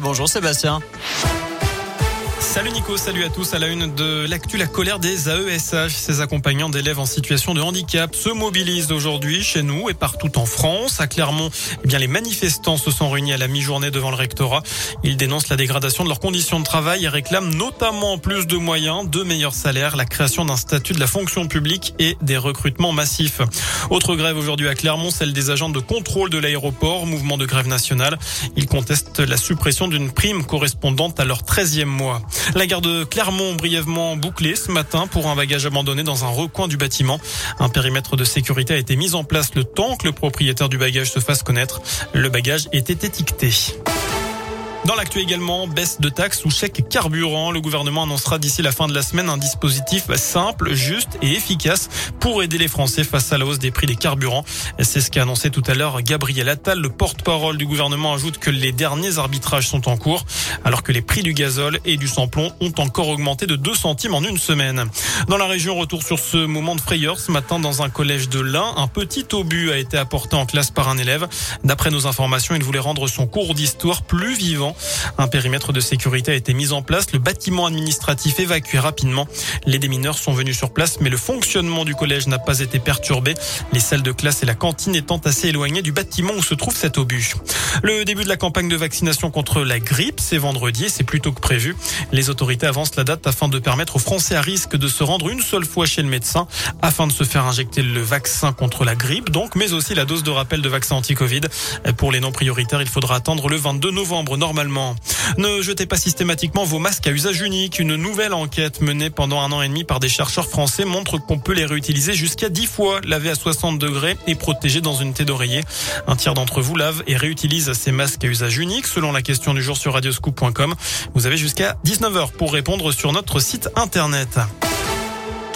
Bonjour Sébastien. Salut Nico, salut à tous. À la une de l'actu, la colère des AESH. Ces accompagnants d'élèves en situation de handicap se mobilisent aujourd'hui chez nous et partout en France. À Clermont, eh bien, les manifestants se sont réunis à la mi-journée devant le rectorat. Ils dénoncent la dégradation de leurs conditions de travail et réclament notamment plus de moyens, de meilleurs salaires, la création d'un statut de la fonction publique et des recrutements massifs. Autre grève aujourd'hui à Clermont, celle des agents de contrôle de l'aéroport, mouvement de grève nationale. Ils contestent la suppression d'une prime correspondante à leur 13e mois. La gare de Clermont brièvement bouclée ce matin pour un bagage abandonné dans un recoin du bâtiment. Un périmètre de sécurité a été mis en place le temps que le propriétaire du bagage se fasse connaître. Le bagage était étiqueté. Dans l'actu également, baisse de taxes ou chèque carburant. Le gouvernement annoncera d'ici la fin de la semaine un dispositif simple, juste et efficace pour aider les Français face à la hausse des prix des carburants. C'est ce qu'a annoncé tout à l'heure Gabriel Attal. Le porte-parole du gouvernement ajoute que les derniers arbitrages sont en cours, alors que les prix du gazole et du samplon ont encore augmenté de 2 centimes en une semaine. Dans la région, retour sur ce moment de frayeur. Ce matin, dans un collège de l'Ain, un petit obus a été apporté en classe par un élève. D'après nos informations, il voulait rendre son cours d'histoire plus vivant un périmètre de sécurité a été mis en place, le bâtiment administratif évacué rapidement. Les démineurs sont venus sur place, mais le fonctionnement du collège n'a pas été perturbé. Les salles de classe et la cantine étant assez éloignées du bâtiment où se trouve cet obus. Le début de la campagne de vaccination contre la grippe, c'est vendredi c'est plus tôt que prévu. Les autorités avancent la date afin de permettre aux Français à risque de se rendre une seule fois chez le médecin afin de se faire injecter le vaccin contre la grippe, donc, mais aussi la dose de rappel de vaccin anti-Covid. Pour les non prioritaires, il faudra attendre le 22 novembre normalement ne jetez pas systématiquement vos masques à usage unique. Une nouvelle enquête menée pendant un an et demi par des chercheurs français montre qu'on peut les réutiliser jusqu'à 10 fois, lavés à 60 degrés et protégés dans une thé d'oreiller. Un tiers d'entre vous lave et réutilise ces masques à usage unique. Selon la question du jour sur radioscoop.com, vous avez jusqu'à 19h pour répondre sur notre site internet.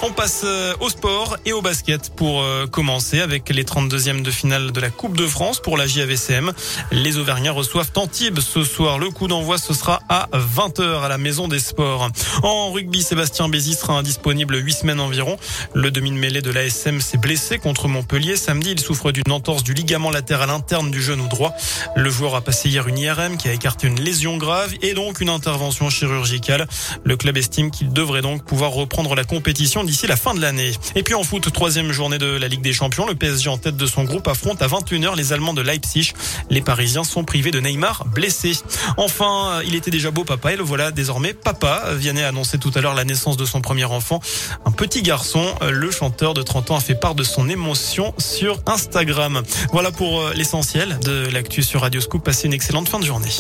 On passe euh, au sport et au basket pour euh, commencer avec les 32e de finale de la Coupe de France pour la JAVCM. Les Auvergnats reçoivent Antibes ce soir. Le coup d'envoi ce sera à 20h à la Maison des Sports. En rugby, Sébastien Bézi sera indisponible 8 semaines environ. Le demi de mêlée de l'ASM s'est blessé contre Montpellier. Samedi, il souffre d'une entorse du ligament latéral interne du genou droit. Le joueur a passé hier une IRM qui a écarté une lésion grave et donc une intervention chirurgicale. Le club estime qu'il devrait donc pouvoir reprendre la compétition d'ici la fin de l'année. Et puis en foot, troisième journée de la Ligue des Champions, le PSG en tête de son groupe affronte à 21h les Allemands de Leipzig. Les Parisiens sont privés de Neymar blessé. Enfin, il était déjà beau papa et le voilà désormais papa. Vianney a annoncé tout à l'heure la naissance de son premier enfant, un petit garçon. Le chanteur de 30 ans a fait part de son émotion sur Instagram. Voilà pour euh, l'essentiel de l'actu sur Radio Scoop. Passez une excellente fin de journée.